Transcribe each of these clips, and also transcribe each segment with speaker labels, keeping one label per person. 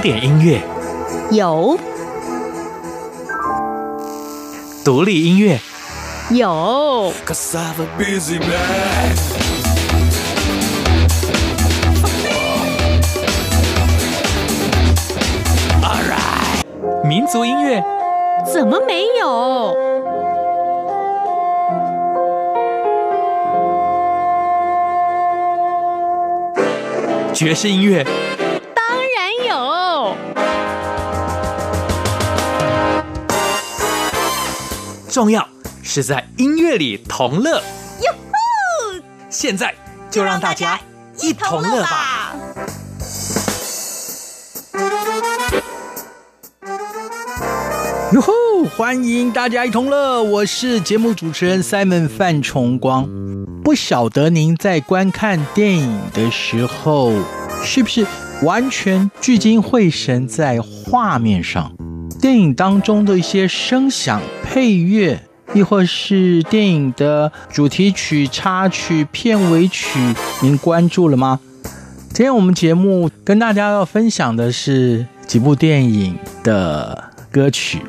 Speaker 1: 古典音乐？
Speaker 2: 有。
Speaker 1: 独立音乐？
Speaker 2: 有。
Speaker 1: 民族音乐？
Speaker 2: 怎么没有？
Speaker 1: 爵士音
Speaker 2: 乐？
Speaker 1: 重要是在音乐里同乐。
Speaker 2: 哟吼！
Speaker 1: 现在就让大家一同乐吧。
Speaker 3: 哟吼！欢迎大家一同乐，我是节目主持人 Simon 范崇光。不晓得您在观看电影的时候，是不是完全聚精会神在画面上？电影当中的一些声响、配乐，亦或是电影的主题曲、插曲、片尾曲，您关注了吗？今天我们节目跟大家要分享的是几部电影的歌曲。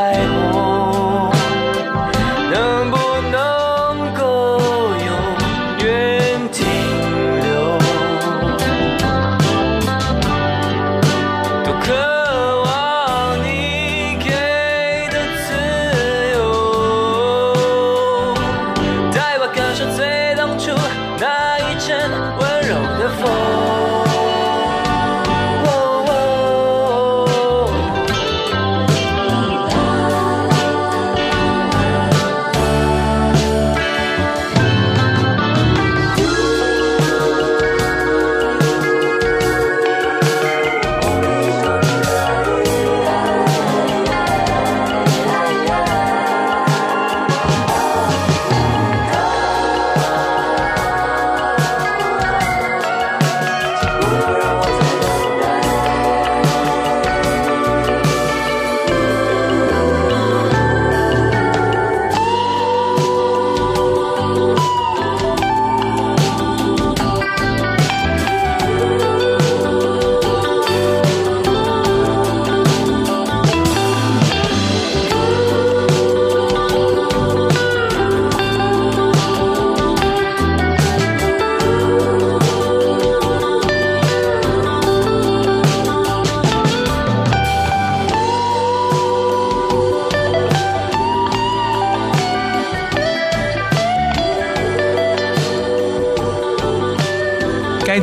Speaker 4: hide.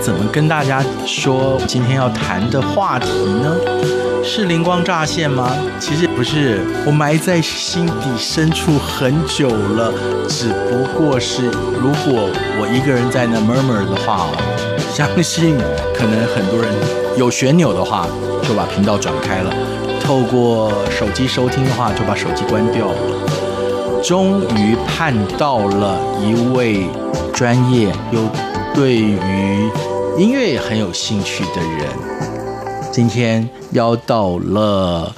Speaker 4: 怎么跟大家说今天要谈的话题呢？是灵光乍现吗？其实不是，我埋在心底深处很久了。只不过是，如果我一个人在那默默的话，相信可能很多人有旋钮的话就把频道转开了，透过手机收听的话就把手机关掉了。终于盼到了一位专业又对于音乐也很有兴趣的人。今天邀到了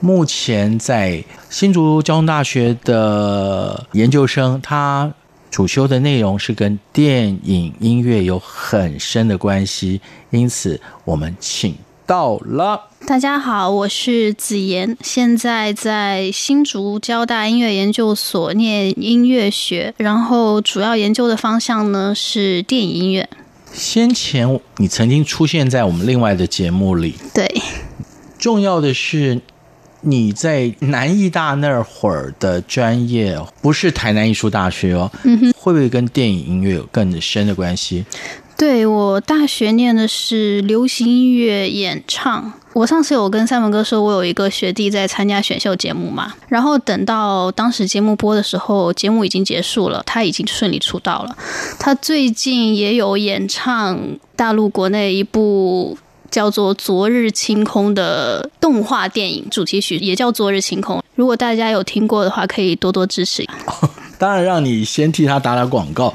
Speaker 4: 目前在新竹交通大学的研究生，他主修的内容是跟电影音乐有很深的关系，因此我们请到了。
Speaker 5: 大家好，我是子妍，现在在新竹交大音乐研究所念音乐学，然后主要研究的方向呢是电影音乐。
Speaker 4: 先前你曾经出现在我们另外的节目里，
Speaker 5: 对。
Speaker 4: 重要的是你在南艺大那会儿的专业不是台南艺术大学哦，嗯哼，会不会跟电影音乐有更深的关系？
Speaker 5: 对，我大学念的是流行音乐演唱。我上次有跟赛文哥说，我有一个学弟在参加选秀节目嘛，然后等到当时节目播的时候，节目已经结束了，他已经顺利出道了。他最近也有演唱大陆国内一部叫做《昨日清空》的动画电影主题曲，也叫《昨日清空》。如果大家有听过的话，可以多多支持。
Speaker 4: 当然，让你先替他打打广告。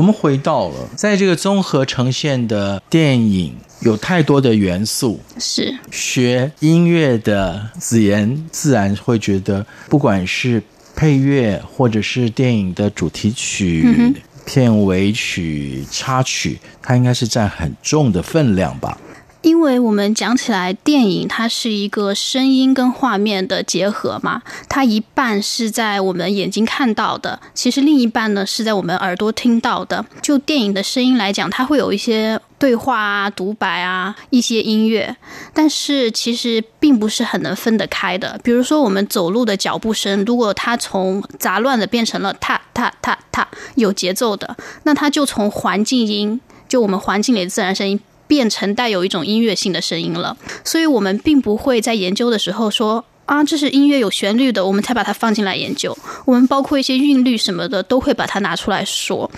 Speaker 4: 我们回到了在这个综合呈现的电影。有太多的元素，
Speaker 5: 是
Speaker 4: 学音乐的子妍自然会觉得，不管是配乐，或者是电影的主题曲、嗯、片尾曲、插曲，它应该是占很重的分量吧。
Speaker 5: 因为我们讲起来，电影它是一个声音跟画面的结合嘛，它一半是在我们眼睛看到的，其实另一半呢是在我们耳朵听到的。就电影的声音来讲，它会有一些对话啊、独白啊、一些音乐，但是其实并不是很能分得开的。比如说我们走路的脚步声，如果它从杂乱的变成了踏踏踏踏有节奏的，那它就从环境音，就我们环境里的自然声音。变成带有一种音乐性的声音了，所以我们并不会在研究的时候说啊，这是音乐有旋律的，我们才把它放进来研究。我们包括一些韵律什么的，都会把它拿出来说。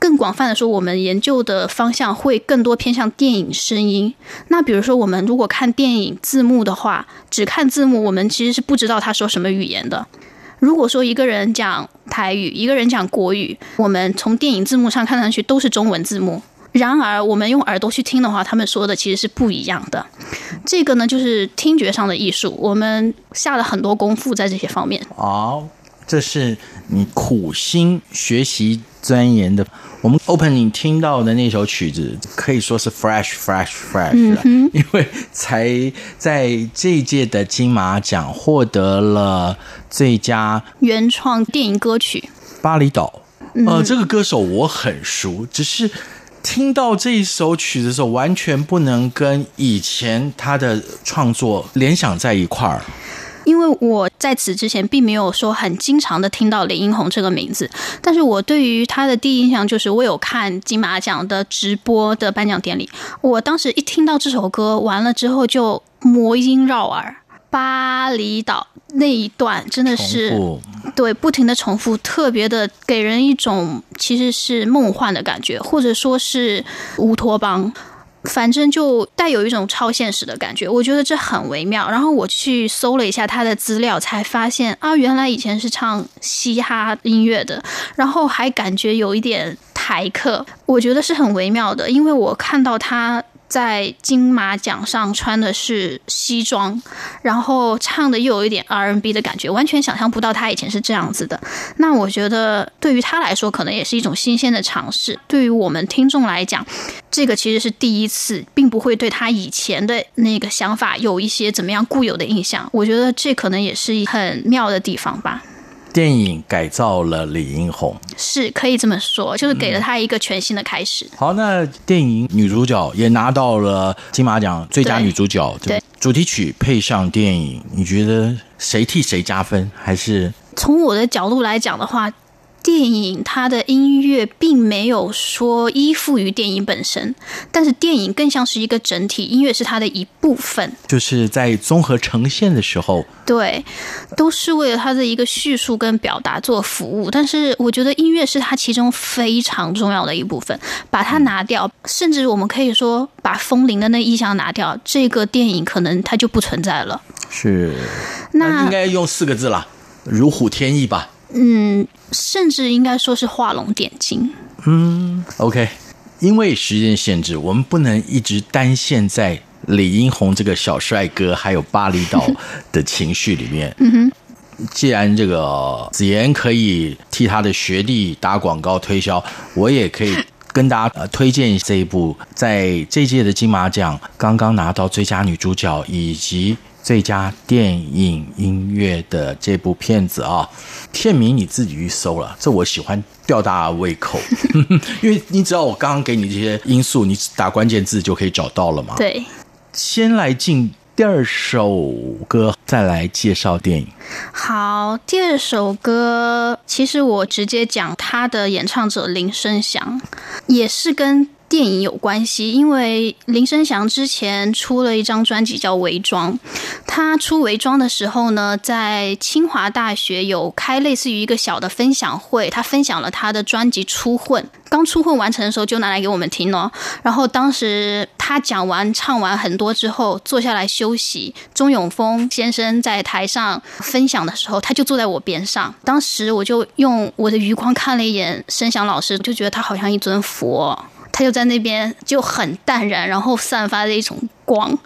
Speaker 5: 更广泛的说，我们研究的方向会更多偏向电影声音。那比如说，我们如果看电影字幕的话，只看字幕，我们其实是不知道他说什么语言的。如果说一个人讲台语，一个人讲国语，我们从电影字幕上看上去都是中文字幕。然而，我们用耳朵去听的话，他们说的其实是不一样的。这个呢，就是听觉上的艺术，我们下了很多功夫在这些方面。
Speaker 4: 哦，这是你苦心学习钻研的。我们 opening 听到的那首曲子可以说是 fresh fresh fresh，嗯，因为才在这一届的金马奖获得了最佳
Speaker 5: 原创电影歌曲《
Speaker 4: 巴厘岛》。呃，这个歌手我很熟，只是。听到这一首曲子的时候，完全不能跟以前他的创作联想在一块儿。
Speaker 5: 因为我在此之前并没有说很经常的听到林英红这个名字，但是我对于他的第一印象就是我有看金马奖的直播的颁奖典礼，我当时一听到这首歌完了之后就魔音绕耳，巴厘岛。那一段真的是对不停的重复，特别的给人一种其实是梦幻的感觉，或者说是乌托邦，反正就带有一种超现实的感觉。我觉得这很微妙。然后我去搜了一下他的资料，才发现啊，原来以前是唱嘻哈音乐的，然后还感觉有一点台客，我觉得是很微妙的，因为我看到他。在金马奖上穿的是西装，然后唱的又有一点 R N B 的感觉，完全想象不到他以前是这样子的。那我觉得对于他来说，可能也是一种新鲜的尝试。对于我们听众来讲，这个其实是第一次，并不会对他以前的那个想法有一些怎么样固有的印象。我觉得这可能也是很妙的地方吧。
Speaker 4: 电影改造了李英宏，
Speaker 5: 是可以这么说，就是给了他一个全新的开始。
Speaker 4: 嗯、好，那电影女主角也拿到了金马奖最佳女主角，对，对主题曲配上电影，你觉得谁替谁加分？还是从
Speaker 5: 我的角度来讲的话，电影它的音乐并没有说依附于电影本身，但是电影更像是一个整体，音乐是它的一部分。
Speaker 4: 就是在综合呈现的时候，
Speaker 5: 对，都是为了它的一个叙述跟表达做服务。但是我觉得音乐是它其中非常重要的一部分，把它拿掉，甚至我们可以说把风铃的那意象拿掉，这个电影可能它就不存在了。
Speaker 4: 是，
Speaker 5: 那，
Speaker 4: 应该用四个字了，如虎添翼吧。
Speaker 5: 嗯，甚至应该说是画龙点睛。
Speaker 4: 嗯，OK，因为时间限制，我们不能一直单陷在李英宏这个小帅哥还有巴厘岛的情绪里面。嗯哼，既然这个子妍可以替他的学弟打广告推销，我也可以跟大家推荐这一部，在这届的金马奖刚刚拿到最佳女主角以及。最佳电影音乐的这部片子啊，片名你自己去搜了，这我喜欢吊大家胃口，因为你只要我刚刚给你这些因素，你打关键字就可以找到了嘛。
Speaker 5: 对，
Speaker 4: 先来进第二首歌，再来介绍电影。
Speaker 5: 好，第二首歌其实我直接讲他的演唱者林声祥，也是跟。电影有关系，因为林生祥之前出了一张专辑叫《伪装》，他出《伪装》的时候呢，在清华大学有开类似于一个小的分享会，他分享了他的专辑《初混》，刚初混完成的时候就拿来给我们听了。然后当时他讲完唱完很多之后，坐下来休息，钟永丰先生在台上分享的时候，他就坐在我边上。当时我就用我的余光看了一眼生祥老师，就觉得他好像一尊佛。就在那边就很淡然，然后散发着一种光。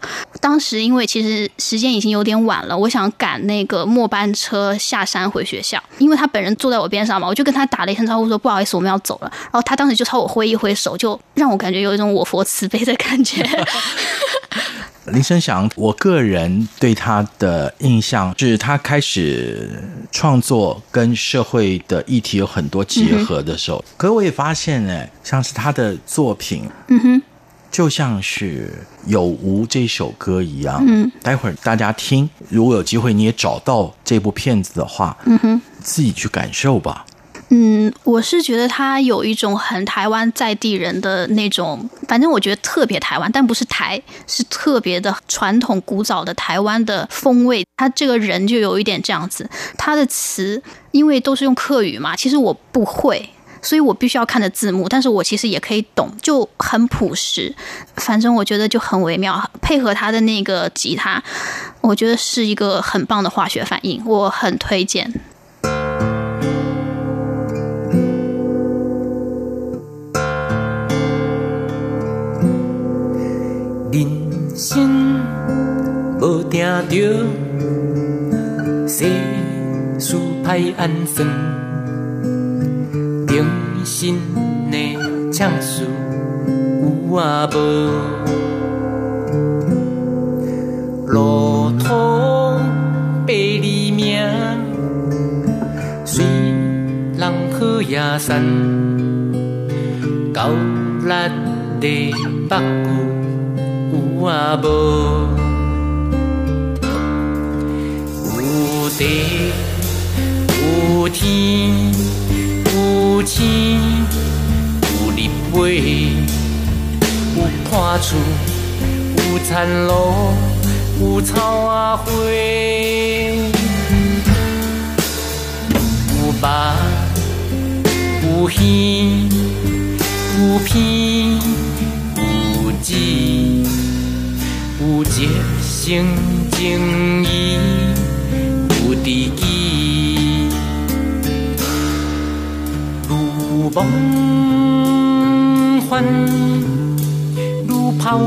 Speaker 5: 当时因为其实时间已经有点晚了，我想赶那个末班车下山回学校。因为他本人坐在我边上嘛，我就跟他打了一声招呼，说不好意思，我们要走了。然后他当时就朝我挥一挥手，就让我感觉有一种我佛慈悲的感觉。
Speaker 4: 林生祥，我个人对他的印象是他开始创作跟社会的议题有很多结合的时候。嗯、可是我也发现呢，像是他的作品，嗯哼，就像是有无这首歌一样。嗯，待会儿大家听，如果有机会你也找到这部片子的话，嗯哼，自己去感受吧。
Speaker 5: 嗯，我是觉得他有一种很台湾在地人的那种，反正我觉得特别台湾，但不是台，是特别的传统古早的台湾的风味。他这个人就有一点这样子，他的词因为都是用客语嘛，其实我不会，所以我必须要看着字幕，但是我其实也可以懂，就很朴实。反正我觉得就很微妙，配合他的那个吉他，我觉得是一个很棒的化学反应，我很推荐。
Speaker 6: 心无定着，世事歹安算，定心的唱词有啊无？路途百里命，虽人好也散，高力的目睭。有啊无，有地有天有星有日月，有破厝有田路有草仔花，有肉有鱼有片一生情义，有知己，如梦幻，如泡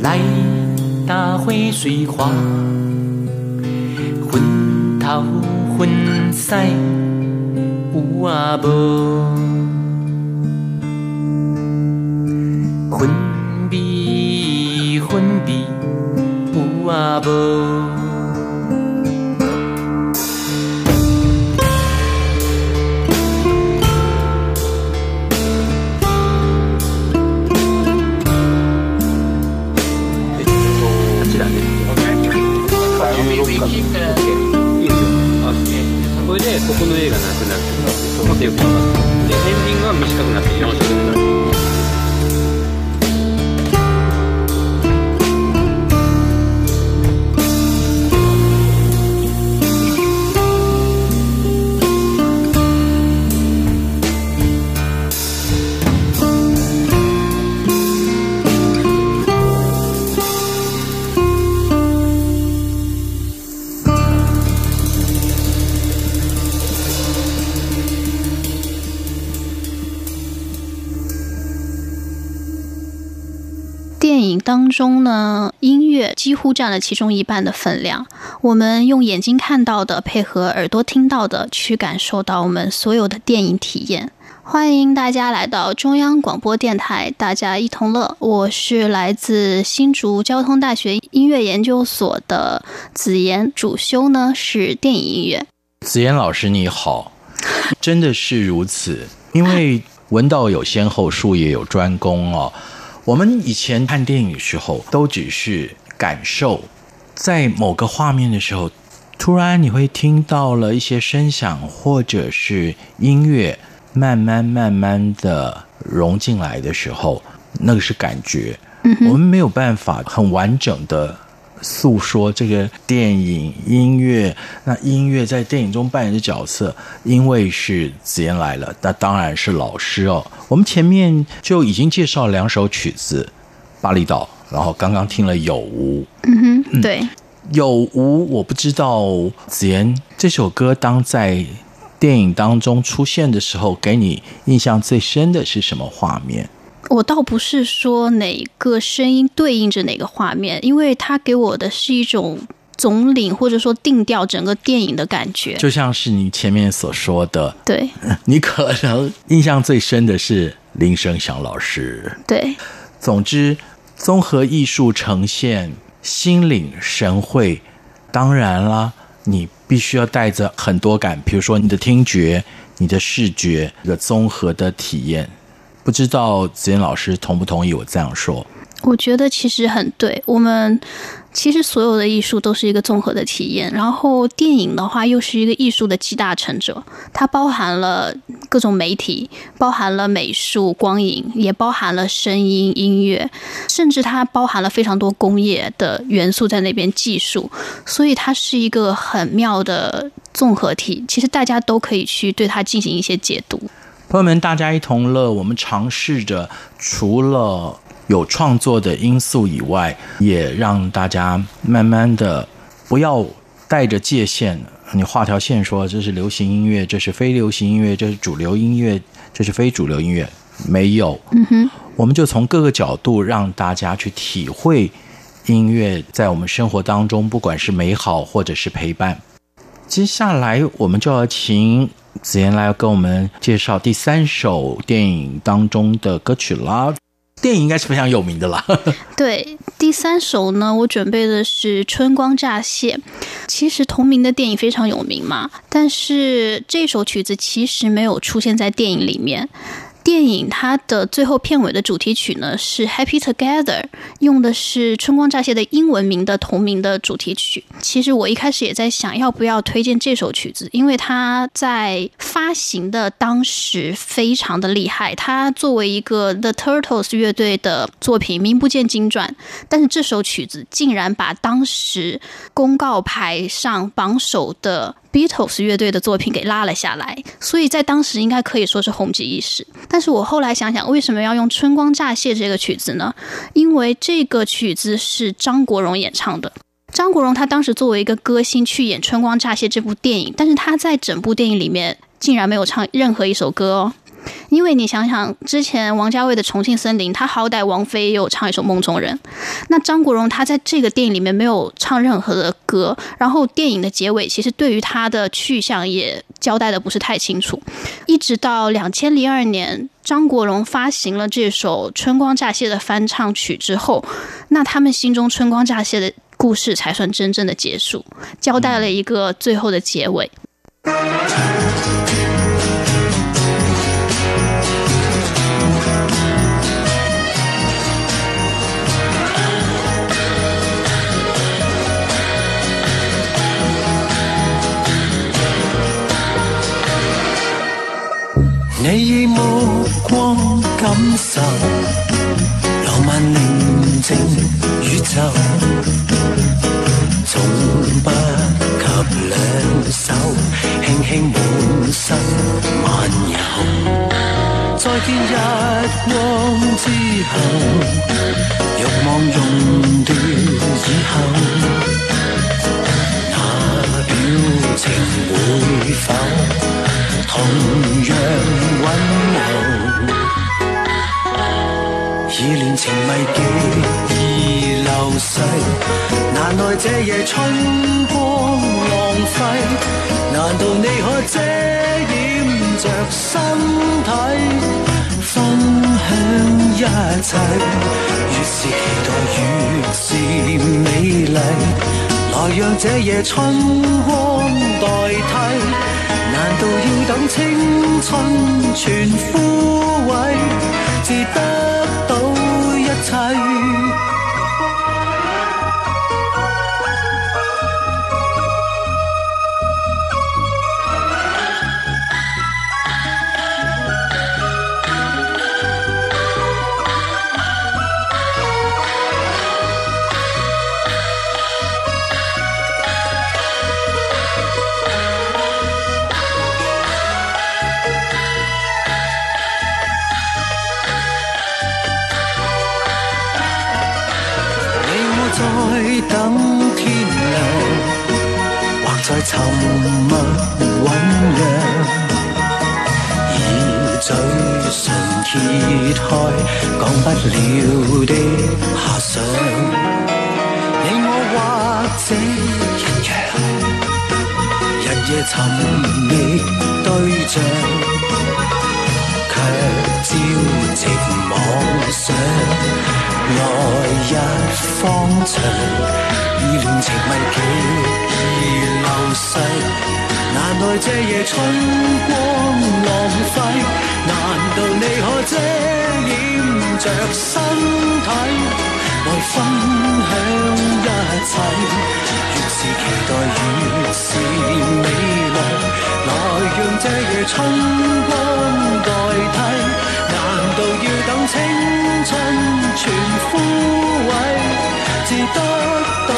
Speaker 6: 来搭会水花，昏头昏腮有啊无，昏迷昏迷有啊无。かいいですよ。
Speaker 7: あそれでここの絵がなくなって、う。ん、でエンディングは短くなって4色になる。
Speaker 5: 当中呢，音乐几乎占了其中一半的分量。我们用眼睛看到的，配合耳朵听到的，去感受到我们所有的电影体验。欢迎大家来到中央广播电台，大家一同乐。我是来自新竹交通大学音乐研究所的子妍，主修呢是电影音乐。
Speaker 4: 子妍老师你好，真的是如此，因为文道有先后，术业有专攻哦。我们以前看电影的时候，都只是感受，在某个画面的时候，突然你会听到了一些声响，或者是音乐，慢慢慢慢的融进来的时候，那个是感觉。我们没有办法很完整的。诉说这个电影音乐，那音乐在电影中扮演的角色，因为是子妍来了，那当然是老师哦。我们前面就已经介绍两首曲子，《巴厘岛》，然后刚刚听了《有无》。
Speaker 5: 嗯哼，对，嗯，《有
Speaker 4: 无》，我不知道子妍这首歌当在电影当中出现的时候，给你印象最深的是什么画面？
Speaker 5: 我倒不是说哪个声音对应着哪个画面，因为它给我的是一种总领或者说定调整个电影的感觉，
Speaker 4: 就像是你前面所说的。
Speaker 5: 对，
Speaker 4: 你可能印象最深的是林生祥老师。
Speaker 5: 对，
Speaker 4: 总之综合艺术呈现，心领神会。当然啦，你必须要带着很多感，比如说你的听觉、你的视觉一个综合的体验。不知道子妍老师同不同意我这样说？
Speaker 5: 我觉得其实很对。我们其实所有的艺术都是一个综合的体验，然后电影的话又是一个艺术的集大成者，它包含了各种媒体，包含了美术、光影，也包含了声音、音乐，甚至它包含了非常多工业的元素在那边技术，所以它是一个很妙的综合体。其实大家都可以去对它进行一些解读。
Speaker 4: 朋友们，大家一同乐。我们尝试着除了有创作的因素以外，也让大家慢慢的不要带着界限，你画条线说这是流行音乐，这是非流行音乐，这是主流音乐，这是非主流音乐，没有。嗯哼，我们就从各个角度让大家去体会音乐在我们生活当中，不管是美好或者是陪伴。接下来我们就要请。子妍来跟我们介绍第三首电影当中的歌曲啦。电影应该是非常有名的啦。
Speaker 5: 对，第三首呢，我准备的是《春光乍泄》。其实同名的电影非常有名嘛，但是这首曲子其实没有出现在电影里面。电影它的最后片尾的主题曲呢是《Happy Together》，用的是《春光乍泄》的英文名的同名的主题曲。其实我一开始也在想要不要推荐这首曲子，因为它在发行的当时非常的厉害。它作为一个 The Turtles 乐队的作品，名不见经传，但是这首曲子竟然把当时公告牌上榜首的 Beatles 乐队的作品给拉了下来，所以在当时应该可以说是红极一时。但是我后来想想，为什么要用《春光乍泄》这个曲子呢？因为这个曲子是张国荣演唱的。张国荣他当时作为一个歌星去演《春光乍泄》这部电影，但是他在整部电影里面竟然没有唱任何一首歌哦。因为你想想，之前王家卫的《重庆森林》，他好歹王菲也有唱一首《梦中人》，那张国荣他在这个电影里面没有唱任何的歌，然后电影的结尾其实对于他的去向也交代的不是太清楚。一直到两千零二年，张国荣发行了这首《春光乍泄》的翻唱曲之后，那他们心中《春光乍泄》的故事才算真正的结束，交代了一个最后的结尾。
Speaker 8: 你以目光感受浪漫宁静宇宙，从不及两手轻轻满身漫游。再见日光之后，欲望熔断以后，那表情会否？同样温柔，已恋情迷记已流逝，难耐这夜春光浪费。难道你可遮掩着身体，分享一切？越是期待越是美丽，来让这夜春光代替。难道要等青春全枯萎，至得到一切？寻觅对象，却朝夕妄想来日方长。意乱情迷，极易流逝。难耐这夜春光浪费。难道你可遮掩着身体，来分享一切？越是期待，越是美丽。来让这夜春光代替。难道要等青春全枯萎？至得到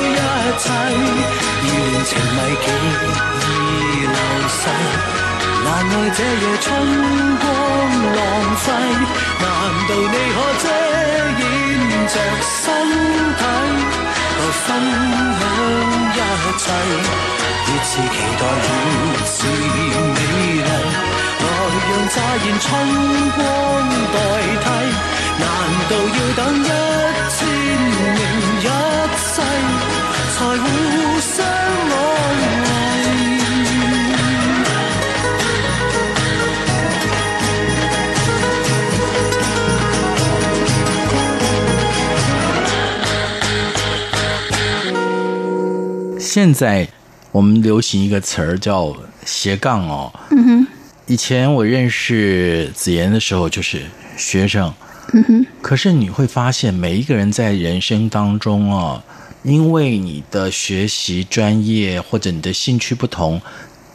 Speaker 8: 一切，意乱情迷极易流逝。难耐这夜春光浪费，难道你可遮掩着身体，来分享一切？越是期待越是美丽，来让乍现春光代替。难道要等一
Speaker 4: 千年一世，才会？现在我们流行一个词儿叫斜杠哦。
Speaker 5: 嗯哼，
Speaker 4: 以前我认识子妍的时候，就是学生。
Speaker 5: 嗯哼。
Speaker 4: 可是你会发现，每一个人在人生当中啊，因为你的学习专业或者你的兴趣不同，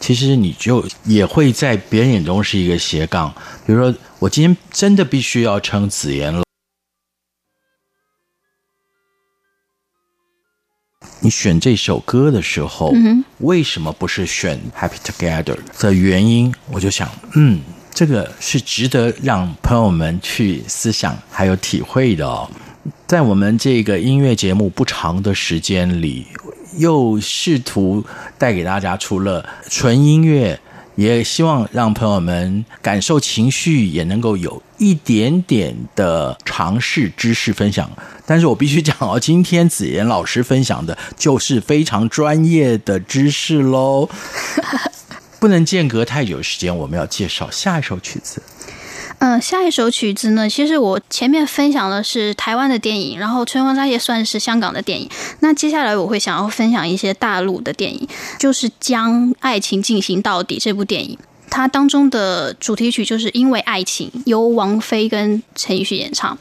Speaker 4: 其实你就也会在别人眼中是一个斜杠。比如说，我今天真的必须要称子妍你选这首歌的时候，为什么不是选《Happy Together》的原因？我就想，嗯，这个是值得让朋友们去思想还有体会的哦。在我们这个音乐节目不长的时间里，又试图带给大家除了纯音乐。也希望让朋友们感受情绪，也能够有一点点的尝试知识分享。但是我必须讲哦，今天子妍老师分享的就是非常专业的知识喽，不能间隔太久时间。我们要介绍下一首曲子。
Speaker 5: 嗯，下一首曲子呢，其实我前面分享的是台湾的电影，然后《春光乍泄》算是香港的电影。那接下来我会想要分享一些大陆的电影，就是《将爱情进行到底》这部电影，它当中的主题曲就是因为爱情，由王菲跟陈奕迅演唱。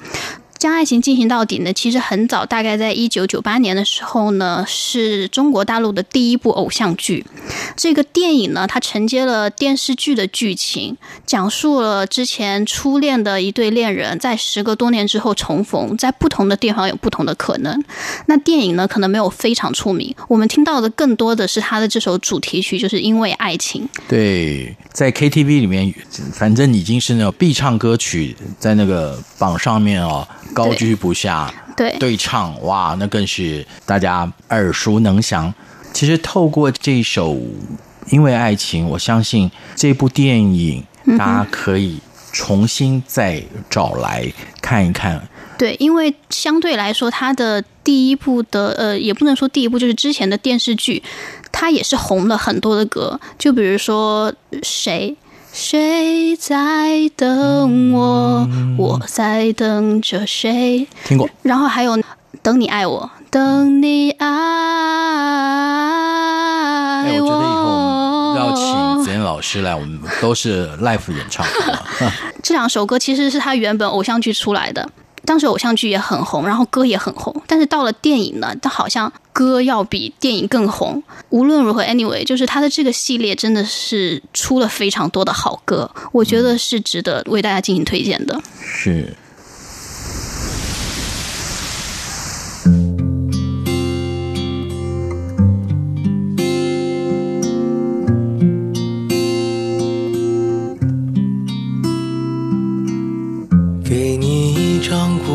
Speaker 5: 将爱情进行到底呢，其实很早，大概在一九九八年的时候呢，是中国大陆的第一部偶像剧。这个电影呢，它承接了电视剧的剧情，讲述了之前初恋的一对恋人，在时隔多年之后重逢，在不同的地方有不同的可能。那电影呢，可能没有非常出名，我们听到的更多的是它的这首主题曲，就是因为爱情。
Speaker 4: 对，在 KTV 里面，反正已经是那种必唱歌曲，在那个榜上面哦。高居不下，
Speaker 5: 对
Speaker 4: 对唱哇，那更是大家耳熟能详。其实透过这首《因为爱情》，我相信这部电影大家可以重新再找来看一看。
Speaker 5: 嗯、对，因为相对来说，它的第一部的呃，也不能说第一部，就是之前的电视剧，它也是红了很多的歌，就比如说谁。谁在等我？我在等着谁？
Speaker 4: 听过。
Speaker 5: 然后还有等你爱我，等你爱我。
Speaker 4: 哎，我觉得以后要请子妍老师来，我们都是 live 演唱。
Speaker 5: 这两首歌其实是他原本偶像剧出来的。当时偶像剧也很红，然后歌也很红，但是到了电影呢，它好像歌要比电影更红。无论如何，anyway，就是它的这个系列真的是出了非常多的好歌，我觉得是值得为大家进行推荐的。
Speaker 4: 是。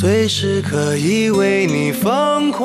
Speaker 3: 随时可以为你疯狂，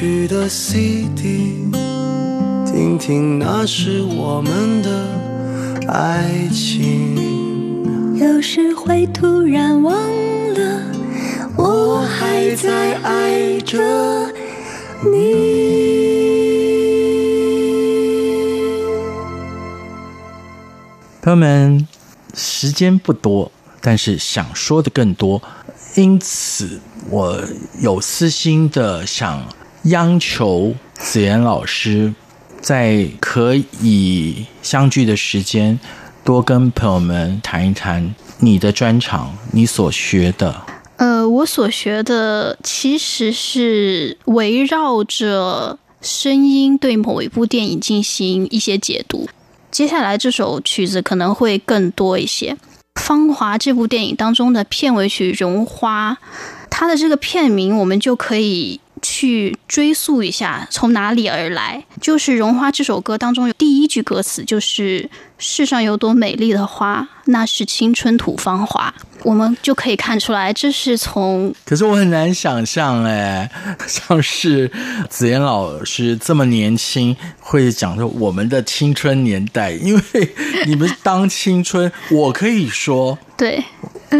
Speaker 9: 去的 CD，听听那是我们的爱情。
Speaker 10: 有时会突然忘了，我还在爱着你。
Speaker 4: 朋友们，时间不多，但是想说的更多，因此我有私心的想央求子妍老师，在可以相聚的时间，多跟朋友们谈一谈你的专长，你所学的。
Speaker 5: 呃，我所学的其实是围绕着声音对某一部电影进行一些解读。接下来这首曲子可能会更多一些。《芳华》这部电影当中的片尾曲《绒花》，它的这个片名我们就可以去追溯一下从哪里而来。就是《绒花》这首歌当中有第一句歌词，就是“世上有朵美丽的花，那是青春吐芳华”。我们就可以看出来，这是从……
Speaker 4: 可是我很难想象，哎，像是子妍老师这么年轻，会讲说我们的青春年代，因为你们当青春，我可以说，
Speaker 5: 对，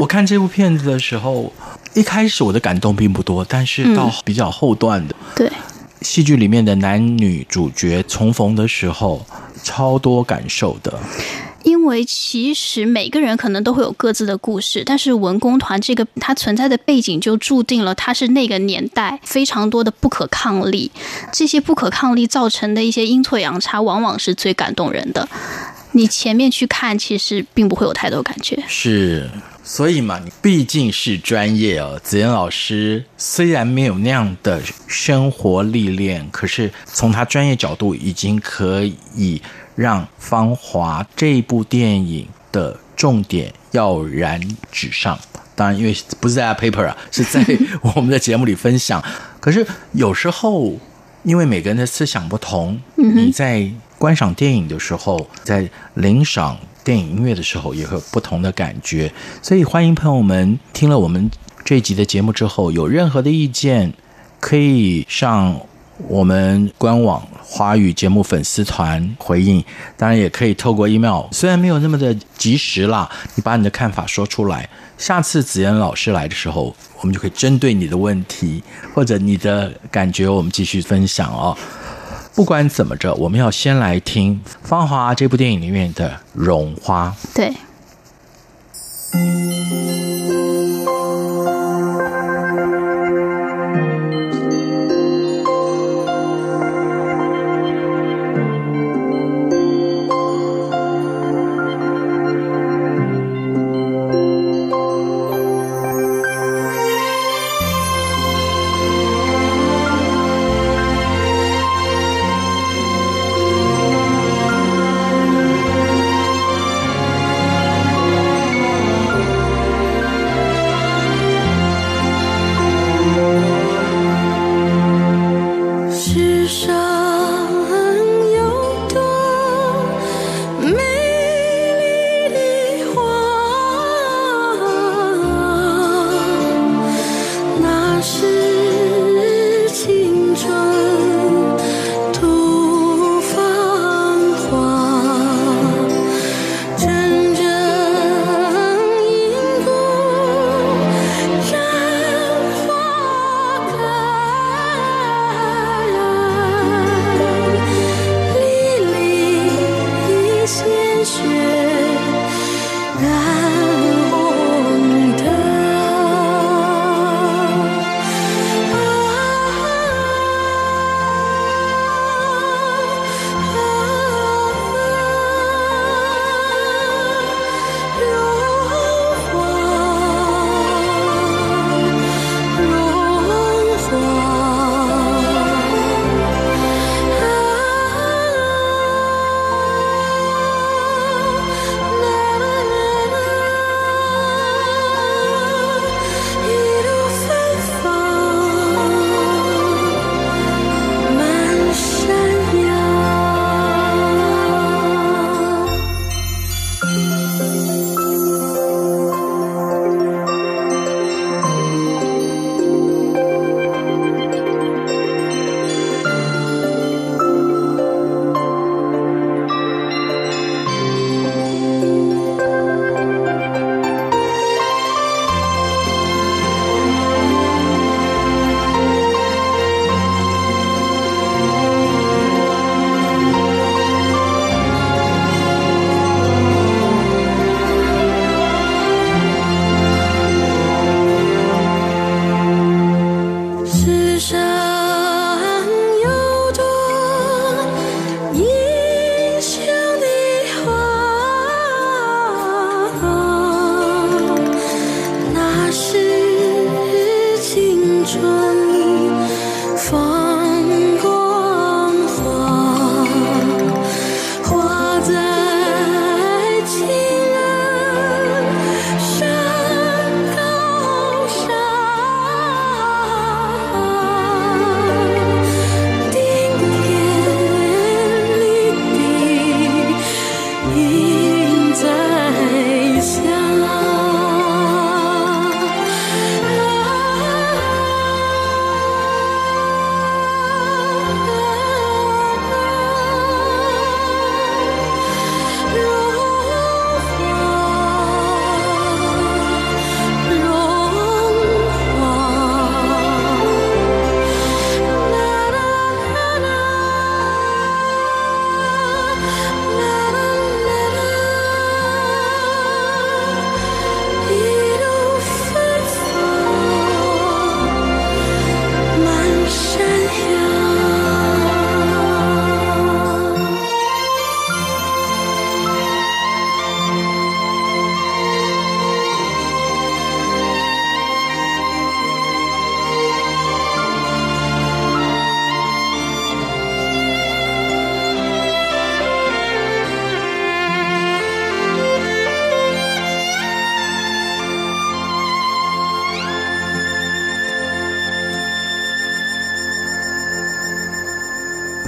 Speaker 4: 我看这部片子的时候，一开始我的感动并不多，但是到比较后段的，
Speaker 5: 对，
Speaker 4: 戏剧里面的男女主角重逢的时候，超多感受的。
Speaker 5: 因为其实每个人可能都会有各自的故事，但是文工团这个它存在的背景就注定了它是那个年代非常多的不可抗力，这些不可抗力造成的一些阴错阳差，往往是最感动人的。你前面去看，其实并不会有太多感觉。
Speaker 4: 是，所以嘛，你毕竟是专业哦。子妍老师虽然没有那样的生活历练，可是从他专业角度，已经可以。让《芳华》这部电影的重点跃然纸上。当然，因为不是在 paper 啊，是在我们的节目里分享。可是有时候，因为每个人的思想不同，你在观赏电影的时候，在聆赏电影音乐的时候，也会有不同的感觉。所以，欢迎朋友们听了我们这一集的节目之后，有任何的意见，可以上我们官网。华语节目粉丝团回应，当然也可以透过 email，虽然没有那么的及时啦，你把你的看法说出来。下次子妍老师来的时候，我们就可以针对你的问题或者你的感觉，我们继续分享哦。不管怎么着，我们要先来听《芳华》这部电影里面的《绒花》。
Speaker 5: 对。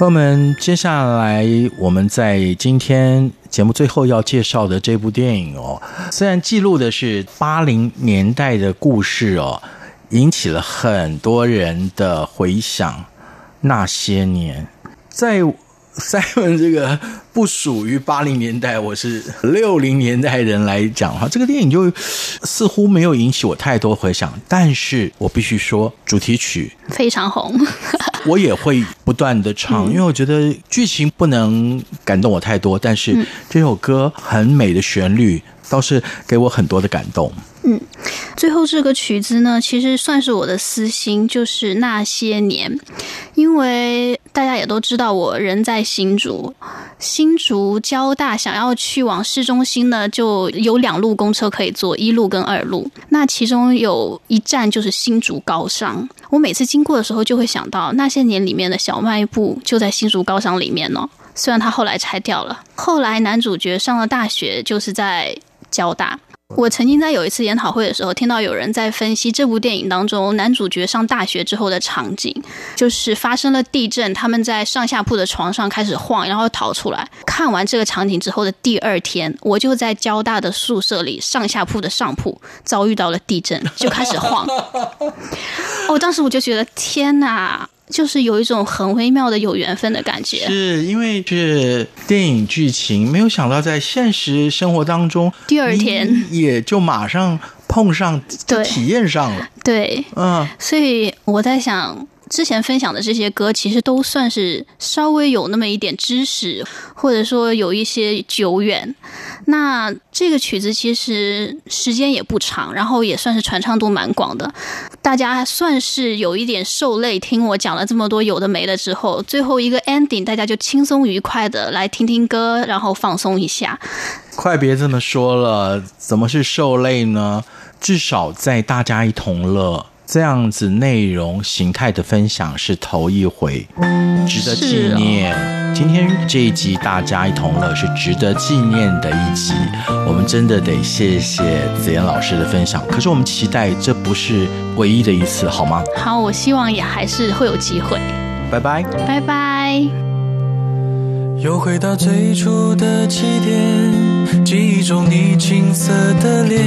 Speaker 4: 朋友们，接下来我们在今天节目最后要介绍的这部电影哦，虽然记录的是八零年代的故事哦，引起了很多人的回想。那些年，在 Simon 这个不属于八零年代，我是六零年代人来讲哈，这个电影就似乎没有引起我太多回响。但是我必须说，主题曲
Speaker 5: 非常红。
Speaker 4: 我也会不断的唱，因为我觉得剧情不能感动我太多，但是这首歌很美的旋律倒是给我很多的感动。
Speaker 5: 嗯，最后这个曲子呢，其实算是我的私心，就是那些年，因为大家也都知道，我人在新竹，新竹交大想要去往市中心呢，就有两路公车可以坐，一路跟二路。那其中有一站就是新竹高商，我每次经过的时候就会想到那些年里面的小卖部就在新竹高商里面呢。虽然它后来拆掉了，后来男主角上了大学，就是在交大。我曾经在有一次研讨会的时候，听到有人在分析这部电影当中男主角上大学之后的场景，就是发生了地震，他们在上下铺的床上开始晃，然后逃出来。看完这个场景之后的第二天，我就在交大的宿舍里上下铺的上铺遭遇到了地震，就开始晃。我当时我就觉得天哪！就是有一种很微妙的有缘分的感觉，
Speaker 4: 是因为是电影剧情，没有想到在现实生活当中，
Speaker 5: 第二天。
Speaker 4: 也就马上碰上，就体验上了，
Speaker 5: 对，
Speaker 4: 嗯，
Speaker 5: 所以我在想。之前分享的这些歌，其实都算是稍微有那么一点知识，或者说有一些久远。那这个曲子其实时间也不长，然后也算是传唱度蛮广的。大家算是有一点受累，听我讲了这么多有的没的之后，最后一个 ending，大家就轻松愉快的来听听歌，然后放松一下。
Speaker 4: 快别这么说了，怎么是受累呢？至少在大家一同乐。这样子内容形态的分享是头一回，值得纪念。今天这一集大家一同乐是值得纪念的一集，我们真的得谢谢子妍老师的分享。可是我们期待这不是唯一的一次，好吗？
Speaker 5: 好，我希望也还是会有机会。
Speaker 4: 拜拜，
Speaker 5: 拜拜。
Speaker 3: 又回到最初的起点，记忆中你青涩的脸。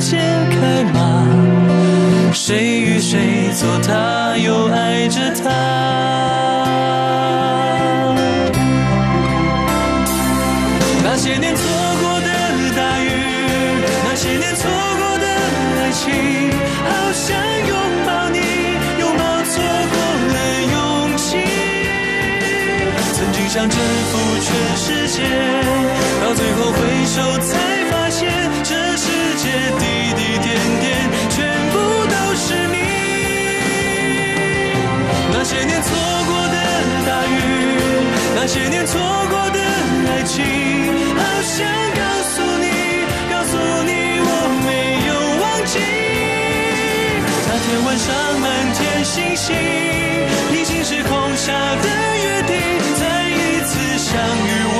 Speaker 3: 间开骂，谁与谁做他，又爱着他。那些年错过的大雨，那些年错过的爱情，好想拥抱你，拥抱错过了勇气。曾经想征服全世界，到最后回首才发现这世界。错过的大雨，那些年错过的爱情，好想告诉你，告诉你我没有忘记。那天晚上满天星星，平行时空下的约定，再一次。相遇，我